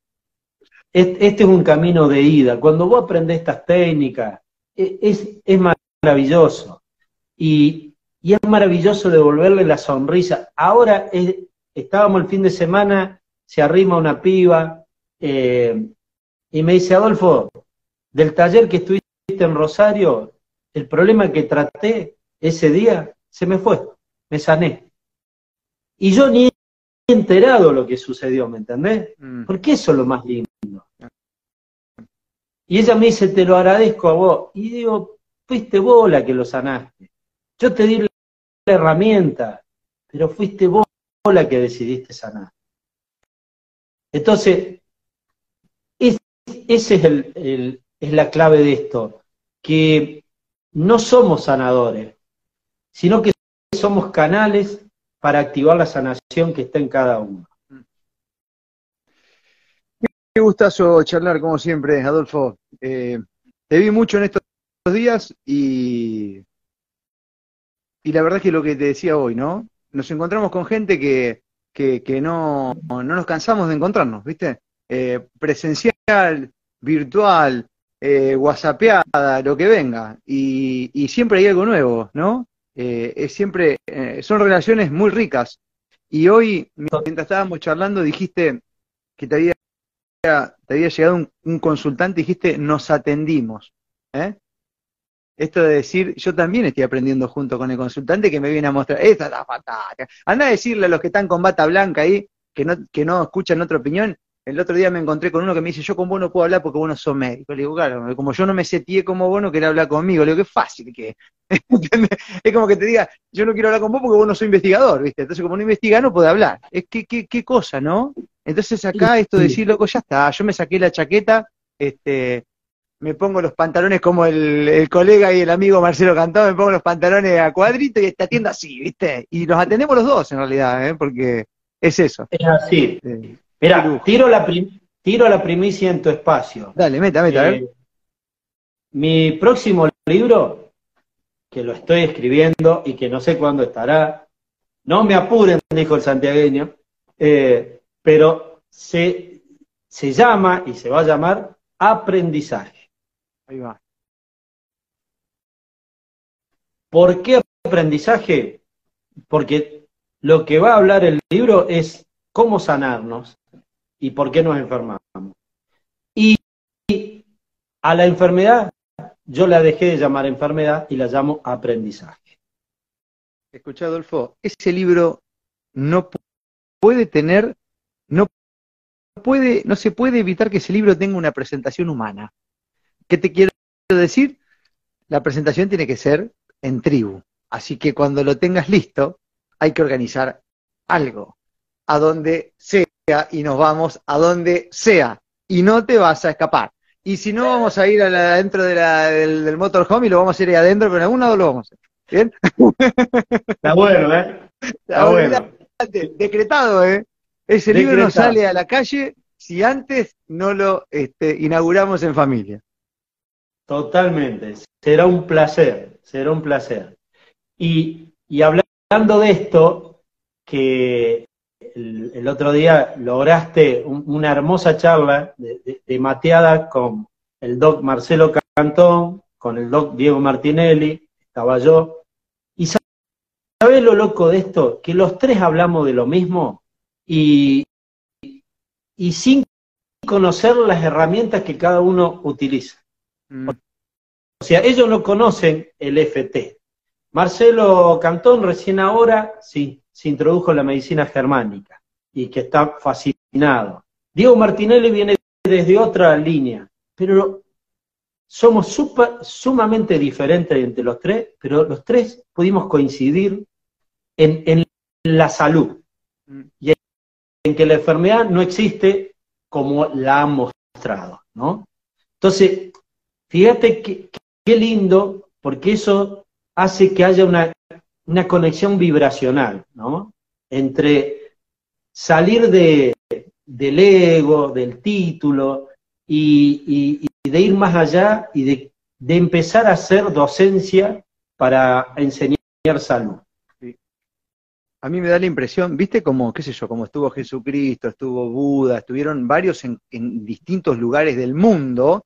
este es un camino de ida. Cuando vos aprendes estas técnicas, e, es, es maravilloso. Y, y, es maravilloso devolverle la sonrisa. Ahora estábamos el fin de semana, se arrima una piba eh, y me dice, Adolfo, del taller que estuviste en Rosario, el problema que traté ese día se me fue, me sané. Y yo ni enterado lo que sucedió, ¿me entendés? Mm. Porque eso es lo más lindo. Y ella me dice, te lo agradezco a vos. Y digo, fuiste vos la que lo sanaste. Yo te di la herramienta, pero fuiste vos la que decidiste sanar. Entonces, es, ese es, el, es la clave de esto, que no somos sanadores, sino que somos canales para activar la sanación que está en cada uno. Qué gustazo charlar, como siempre, Adolfo. Eh, te vi mucho en estos días y, y la verdad es que lo que te decía hoy, ¿no? Nos encontramos con gente que, que, no, no nos cansamos de encontrarnos, ¿viste? Eh, presencial, virtual, eh, lo que venga. Y, y, siempre hay algo nuevo, ¿no? Eh, es siempre, eh, son relaciones muy ricas. Y hoy, mientras estábamos charlando, dijiste que te había, llegado un, un consultante dijiste, nos atendimos. ¿eh? Esto de decir, yo también estoy aprendiendo junto con el consultante que me viene a mostrar, esta es la fatal. Anda a decirle a los que están con bata blanca ahí, que no, que no escuchan otra opinión, el otro día me encontré con uno que me dice, yo con vos no puedo hablar porque vos no sos médico. Le digo, claro, como yo no me seteé como vos, no querés hablar conmigo. Le digo, qué fácil que es. como que te diga, yo no quiero hablar con vos porque vos no sos investigador, ¿viste? Entonces, como no investiga, no puede hablar. Es que, qué, qué cosa, ¿no? Entonces acá esto de decir, loco, ya está, yo me saqué la chaqueta, este, me pongo los pantalones como el, colega y el amigo Marcelo Cantado, me pongo los pantalones a cuadrito y esta tienda así, ¿viste? Y nos atendemos los dos en realidad, ¿eh? Porque es eso. Es así. Mira, tiro la, tiro la primicia en tu espacio. Dale, meta, meta, a ver. Eh, mi próximo libro, que lo estoy escribiendo y que no sé cuándo estará, no me apuren, dijo el santiagueño, eh, pero se, se llama y se va a llamar aprendizaje. Ahí va. ¿Por qué aprendizaje? Porque lo que va a hablar el libro es cómo sanarnos y por qué nos enfermamos. Y a la enfermedad yo la dejé de llamar enfermedad y la llamo aprendizaje. Escucha, Adolfo, ese libro no puede tener, no puede, no se puede evitar que ese libro tenga una presentación humana. ¿Qué te quiero decir? La presentación tiene que ser en tribu. Así que cuando lo tengas listo, hay que organizar algo. A donde sea y nos vamos a donde sea. Y no te vas a escapar. Y si no, vamos a ir adentro de del, motorhome y lo vamos a ir ahí adentro, pero en algún lado lo vamos a hacer. ¿Bien? Está bueno, ¿eh? Está bueno. Decretado, ¿eh? Ese libro no sale a la calle si antes no lo este, inauguramos en familia. Totalmente. Será un placer, será un placer. Y, y hablando de esto, que el, otro día lograste una hermosa charla de, mateada con el doc Marcelo Cantón, con el doc Diego Martinelli, estaba yo. Y ¿sabes lo loco de esto? Que los tres hablamos de lo mismo y, y sin conocer las herramientas que cada uno utiliza. Mm. O sea, ellos no conocen el FT. Marcelo Cantón recién ahora, sí, se introdujo en la medicina germánica y que está fascinado. Diego Martinelli viene desde otra línea, pero somos sumamente diferentes entre los tres, pero los tres pudimos coincidir en, la salud mm. y en que la enfermedad no existe como la han mostrado, ¿no? Entonces, fíjate qué lindo, porque eso hace que haya una, conexión vibracional, ¿no? Entre salir de, del ego, del título, y, de ir más allá y de, empezar a hacer docencia para enseñar salud. A mí me da la impresión, viste como, qué sé yo, como estuvo Jesucristo, estuvo Buda, estuvieron varios en, en distintos lugares del mundo,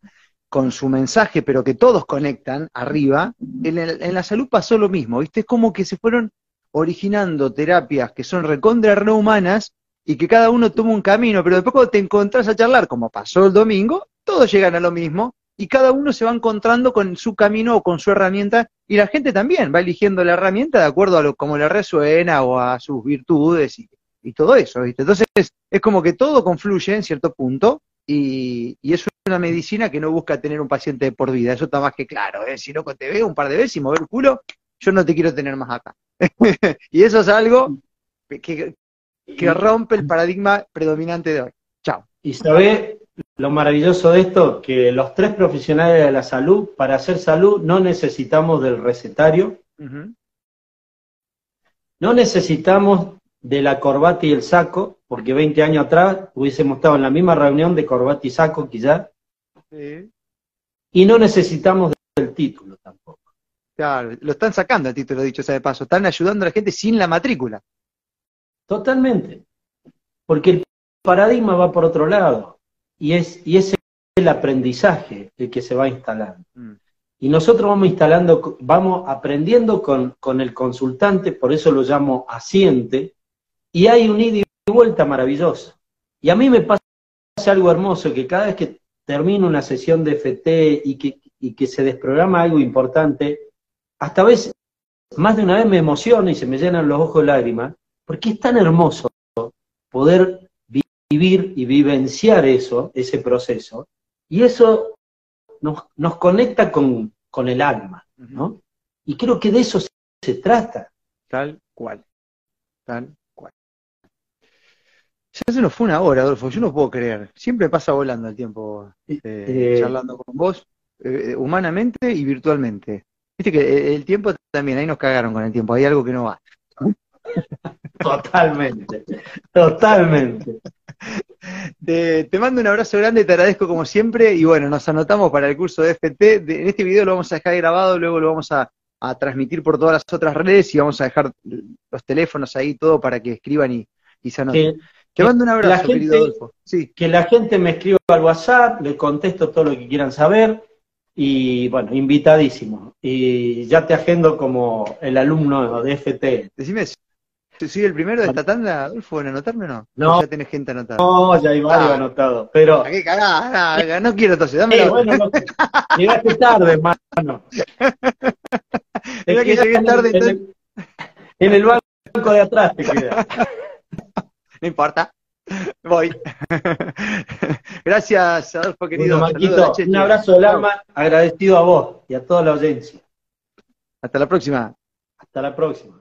con su mensaje, pero que todos conectan arriba, en, la salud pasó lo mismo, ¿viste? Es como que se fueron originando terapias que son recontra rehumanas y que cada uno toma un camino, pero después cuando te encontrás a charlar, como pasó el domingo, todos llegan a lo mismo y cada uno se va encontrando con su camino o con su herramienta y la gente también va eligiendo la herramienta de acuerdo a lo como le resuena o a sus virtudes y, y todo eso, ¿viste? Entonces es como que todo confluye en cierto punto y, y, es una medicina que no busca tener un paciente de por vida, eso está más que claro. ¿eh? Si no te veo un par de veces y mover el culo, yo no te quiero tener más acá. y eso es algo que, que rompe el paradigma predominante de hoy. Chao. Y sabe lo maravilloso de esto, que los tres profesionales de la salud, para hacer salud no necesitamos del recetario, no necesitamos de la corbata y el saco, porque 20 años atrás hubiésemos estado en la misma reunión de corbata y saco quizás, y no necesitamos del título tampoco. Claro, lo están sacando el título, dicho sea de paso, están ayudando a la gente sin la matrícula. Totalmente, porque el paradigma va por otro lado, y es, y es el aprendizaje el que se va instalando. Mm. Y nosotros vamos instalando, vamos aprendiendo con, con el consultante, por eso lo llamo asiente, y hay un ida y vuelta maravilloso. Y a mí me pasa algo hermoso, que cada vez que termino una sesión de FT y que, y que se desprograma algo importante, hasta a veces, más de una vez me emociona y se me llenan los ojos de lágrimas, porque es tan hermoso poder vivir y vivenciar eso, ese proceso, y eso nos, nos conecta con, con el alma, ¿no? Y creo que de eso se trata. Tal cual, tal ya se nos fue una hora, Adolfo, yo no puedo creer. Siempre pasa volando el tiempo eh, eh, charlando con vos, eh, humanamente y virtualmente. Viste que el tiempo también, ahí nos cagaron con el tiempo, hay algo que no va. Totalmente, totalmente. Te, mando un abrazo grande, te agradezco como siempre y bueno, nos anotamos para el curso de FT. en este video lo vamos a dejar grabado, luego lo vamos a, transmitir por todas las otras redes y vamos a dejar los teléfonos ahí, todo para que escriban y, y se anoten. Te mando un abrazo, querido Adolfo. Sí. Que la gente me escriba al WhatsApp, le contesto todo lo que quieran saber y bueno, invitadísimo. Y ya te agendo como el alumno de FT. Decime, ¿soy el primero de esta tanda, Adolfo, en anotarme o no? No. ya tenés gente anotada? No, ya hay varios ah. anotados, pero... ¿Qué cagada? No, quiero entonces, dámelo. bueno, no, llegaste tarde, hermano. Mira que llegué tarde. En el banco de atrás te quedas. no importa. Voy. Gracias, Adolfo, querido. un abrazo del alma, agradecido a vos y a toda la audiencia. Hasta la próxima. Hasta la próxima.